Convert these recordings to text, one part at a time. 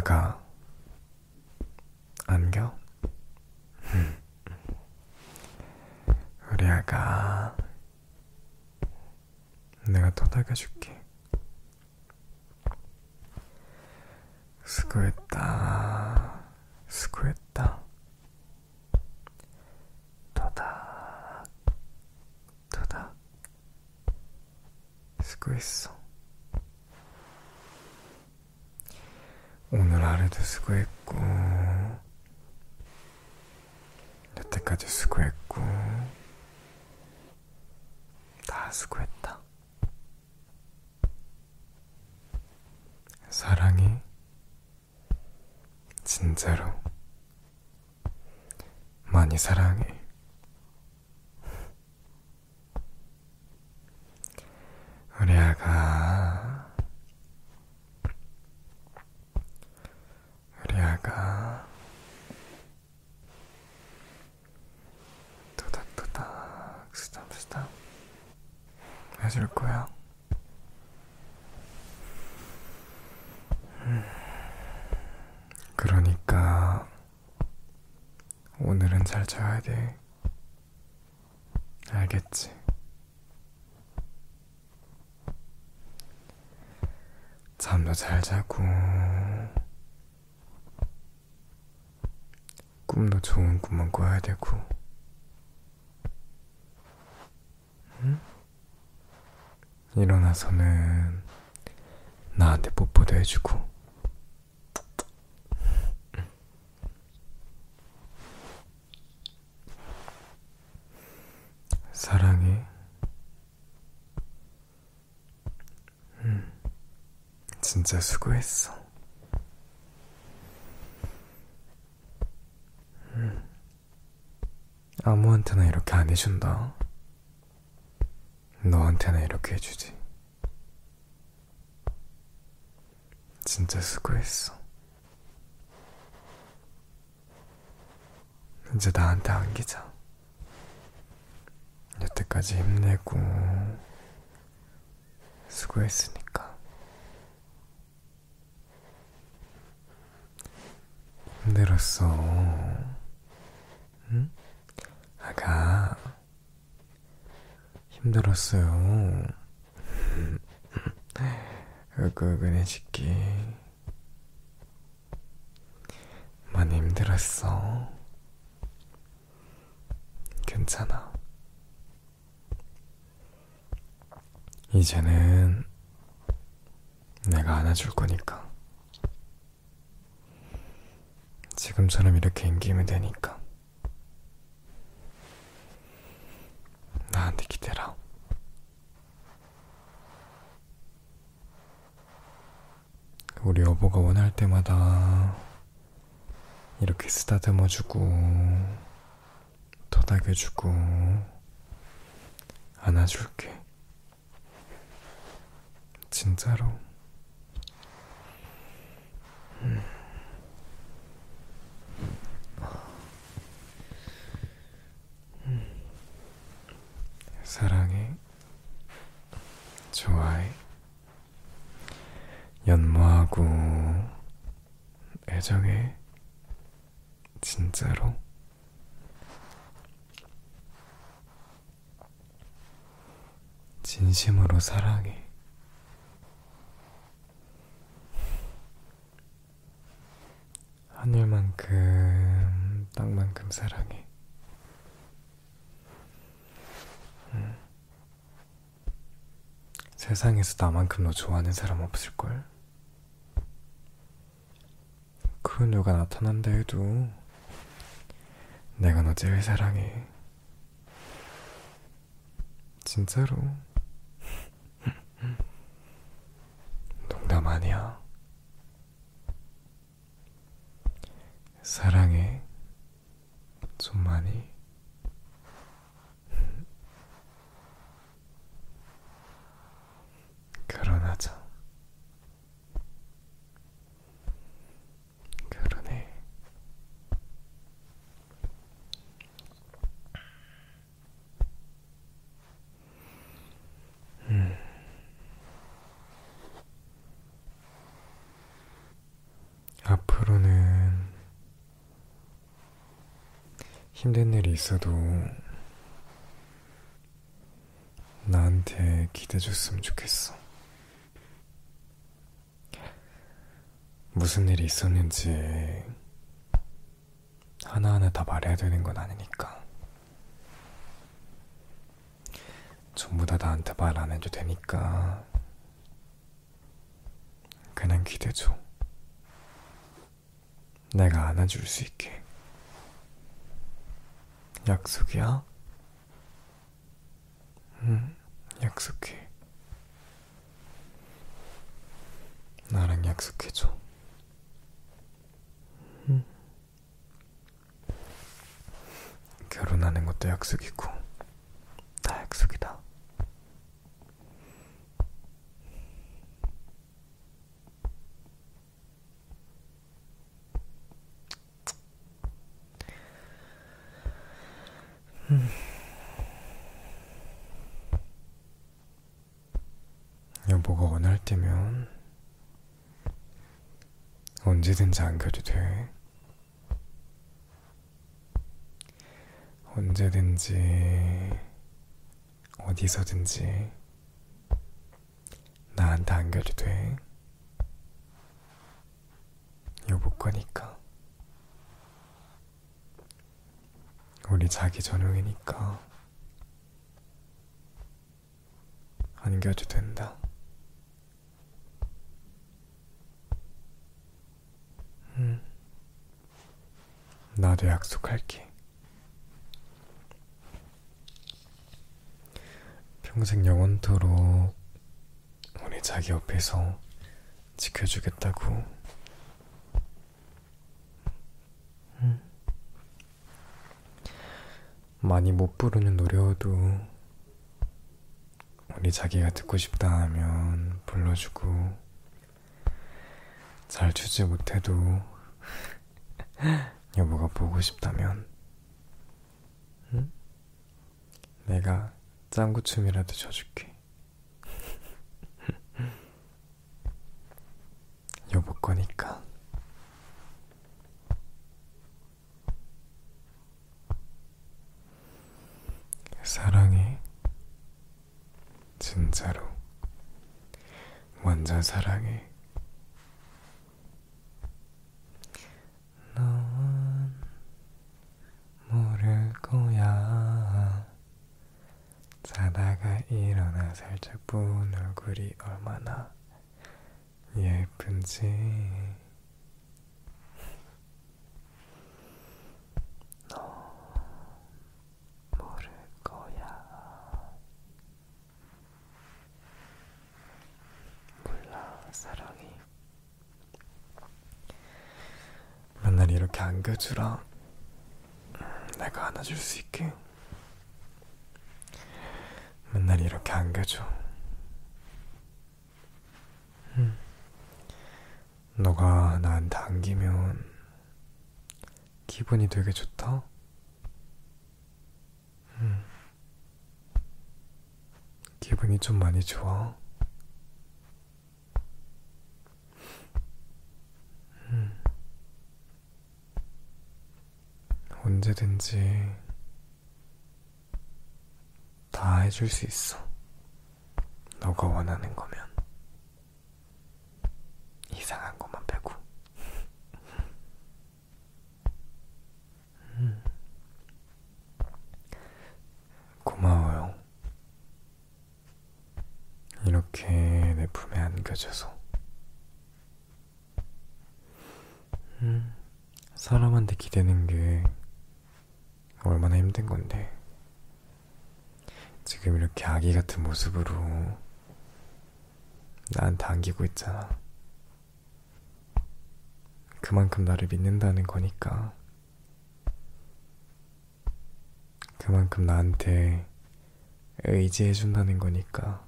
아가. 안겨? 우리 아가. 내가 토닥여줄게. 수고했다. 수고했다. 토닥 토닥 수고했어 오늘 하루도 수고했고 여태까지 수고했고 다 수고했다. 사랑해. 진짜로. 많이 사랑해. 우리 아가. 우리 아가. 토닥토닥, 쓰담쓰담. 해줄 거야. 그러니까 오늘은 잘 자야 돼. 알겠지? 잠도 잘 자고 꿈도 좋은 꿈만 꿔야 되고 일어나서는 나한테 뽀뽀도 해주고 사랑해. 음, 진짜 수고했어. 음, 아무한테나 이렇게 안 해준다. 너한테나 이렇게 해주지. 진짜 수고했어. 이제 나한테 안기자. 여태까지 힘내고 수고했으니까. 힘들었어. 응? 아가, 힘들었어요. 으그으그해줄게 많이 힘들었어. 괜찮아. 이제는 내가 안아줄 거니까. 지금처럼 이렇게 앵기면 되니까. 나한테 기대라. 우리 여보가 원할 때마다 이렇게 쓰다듬어주고, 토닥여주고, 안아줄게. 진짜로. 음. 사랑해. 좋아해. 연모하고 애정해. 진짜로. 진심으로 사랑해. 하늘만큼, 땅만큼 사랑해. 음. 세상에서 나만큼 너 좋아하는 사람 없을걸? 그런 여가 나타난다 해도 내가 너 제일 사랑해. 진짜로. 아니야. 사랑해. 좀 많이. 결혼하자. 결혼해. 앞으로는 힘든 일이 있어도 나한테 기대줬으면 좋겠어. 무슨 일이 있었는지 하나하나 다 말해야 되는 건 아니니까. 전부 다 나한테 말 안 해도 되니까. 그냥 기대줘. 내가 안아줄 수 있게. 약속이야? 응, 약속해. 나랑 약속해줘. 응. 결혼하는 것도 약속이고, 다 약속이다. 여보가 원할 때면 언제든지 안겨도 돼. 언제든지 어디서든지 나한테 안겨도 돼. 여보 거니까. 우리 자기 전용이니까 안겨도 된다. 응. 나도 약속할게. 평생 영원토록 우리 자기 옆에서 지켜주겠다고. 응. 많이 못 부르는 노래여도 우리 자기가 듣고 싶다 하면 불러주고 잘 추지 못해도 여보가 보고 싶다면 응? 내가 짱구춤이라도 춰줄게 여보 거니까 사랑해. 진짜로. 완전 사랑해. 넌 모를 거야. 자다가 일어나 살짝 부은 얼굴이 얼마나 예쁜지. 모를 거야. 몰라, 사랑이. 안겨주라. 내가 안아줄 수 있게. 맨날 이렇게 안겨줘. 응. 너가 나한테 안기면 기분이 되게 좋다. 음. 기분이 좀 많이 좋아. 음. 언제든지 다 해줄 수 있어. 너가 원하는 거면. 이상한 것만 빼고. 음. 고마워요. 이렇게 내 품에 안겨줘서. 음, 사람한테 기대는 게 얼마나 힘든 건데. 지금 이렇게 아기 같은 모습으로 나한테 안기고 있잖아. 그만큼 나를 믿는다는 거니까. 그만큼 나한테 의지해준다는 거니까.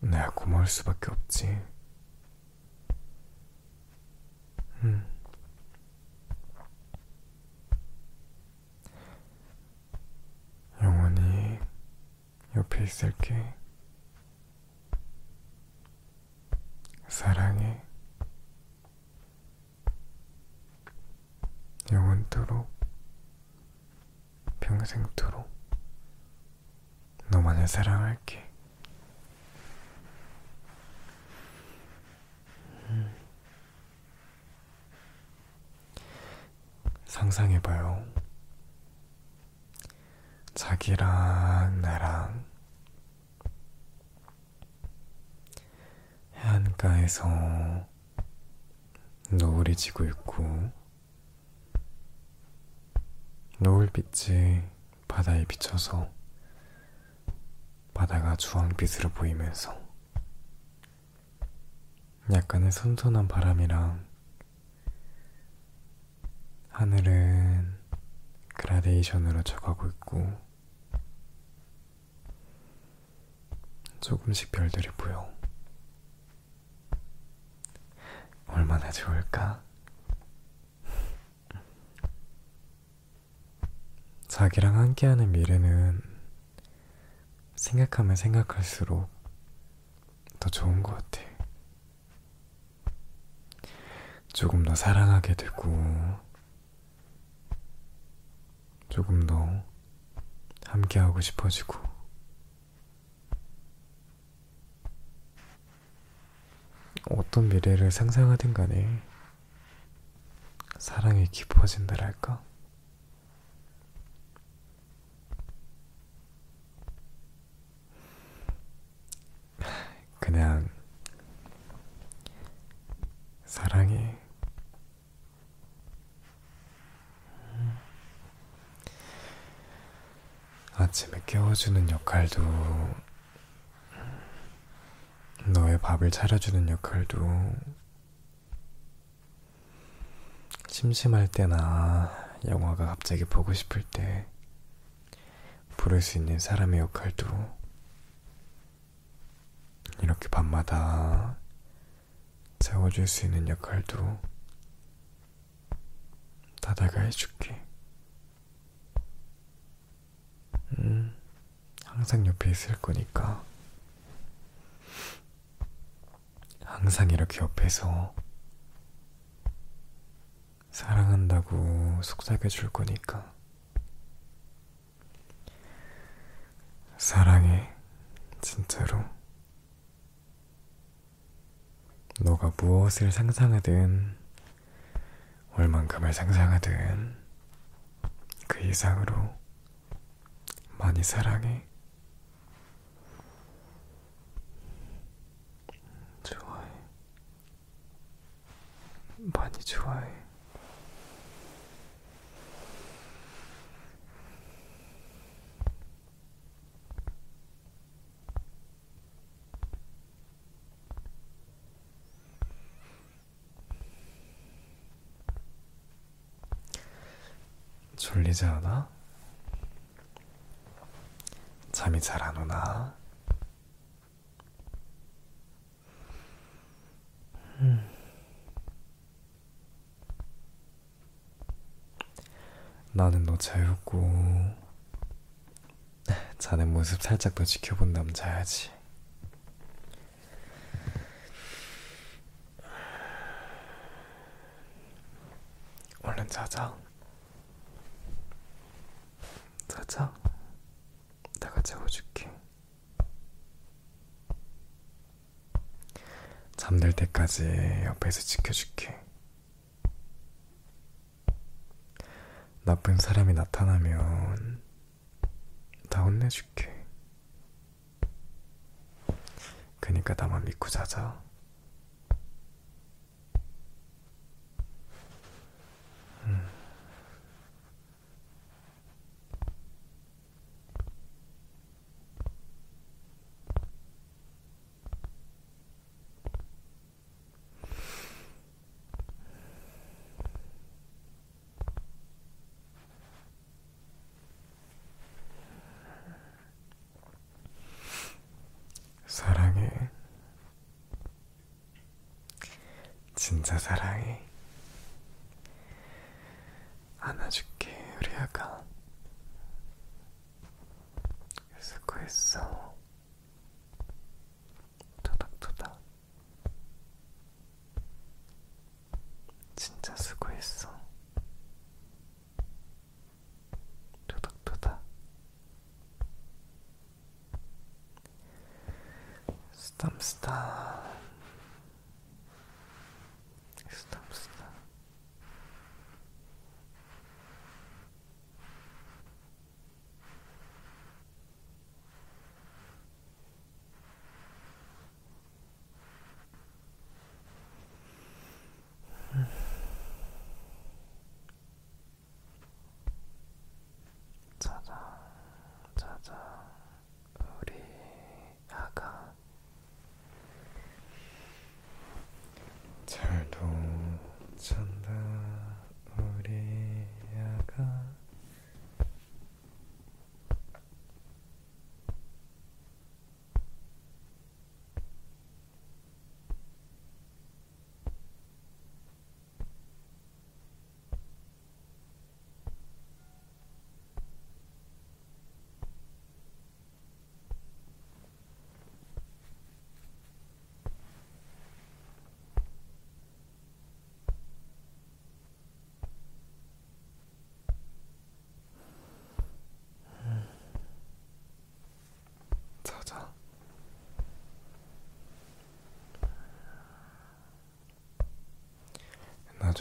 내가 고마울 수밖에 없지. 있을게. 사랑해. 영원토록, 평생토록, 너만을 사랑할게. 음. 상상해봐요. 자기랑 나랑 해안가에서 노을이 지고 있고 노을빛이 바다에 비쳐서 바다가 주황빛으로 보이면서 약간의 선선한 바람이랑 하늘은 그라데이션으로 져가고 있고 조금씩 별들이 보여. 얼마나 좋을까? 자기랑 함께하는 미래는 생각하면 생각할수록 더 좋은 것 같아. 조금 더 사랑하게 되고, 조금 더 함께하고 싶어지고, 어떤 미래를 상상하든 간에 사랑이 깊어진다랄까? 그냥 사랑해. 아침에 깨워주는 역할도 너의 밥을 차려주는 역할도 심심할 때나 영화가 갑자기 보고 싶을 때 부를 수 있는 사람의 역할도 이렇게 밤마다 채워줄 수 있는 역할도 다 내가 해줄게. 음, 항상 옆에 있을 거니까. 항상 이렇게 옆에서 사랑한다고 속삭여 줄 거니까. 사랑해, 진짜로. 너가 무엇을 상상하든, 얼만큼을 상상하든, 그 이상으로 많이 사랑해. 많이 좋아해. 졸리지 않아? 잠이 잘 안 오나? 나는 너 재우고 자는 모습 살짝 더 지켜본 남자야지. 얼른 자자. 자자. 내가 재워줄게. 잠들 때까지 옆에서 지켜줄게. 나쁜 사람이 나타나면 다 혼내줄게. 그니까 나만 믿고 자자. 진짜 사랑해. 안아줄게, 우리 아가. 수고했어. 토닥토닥. 진짜 수고했어. 토닥토닥. 스탐스탐.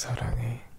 사랑해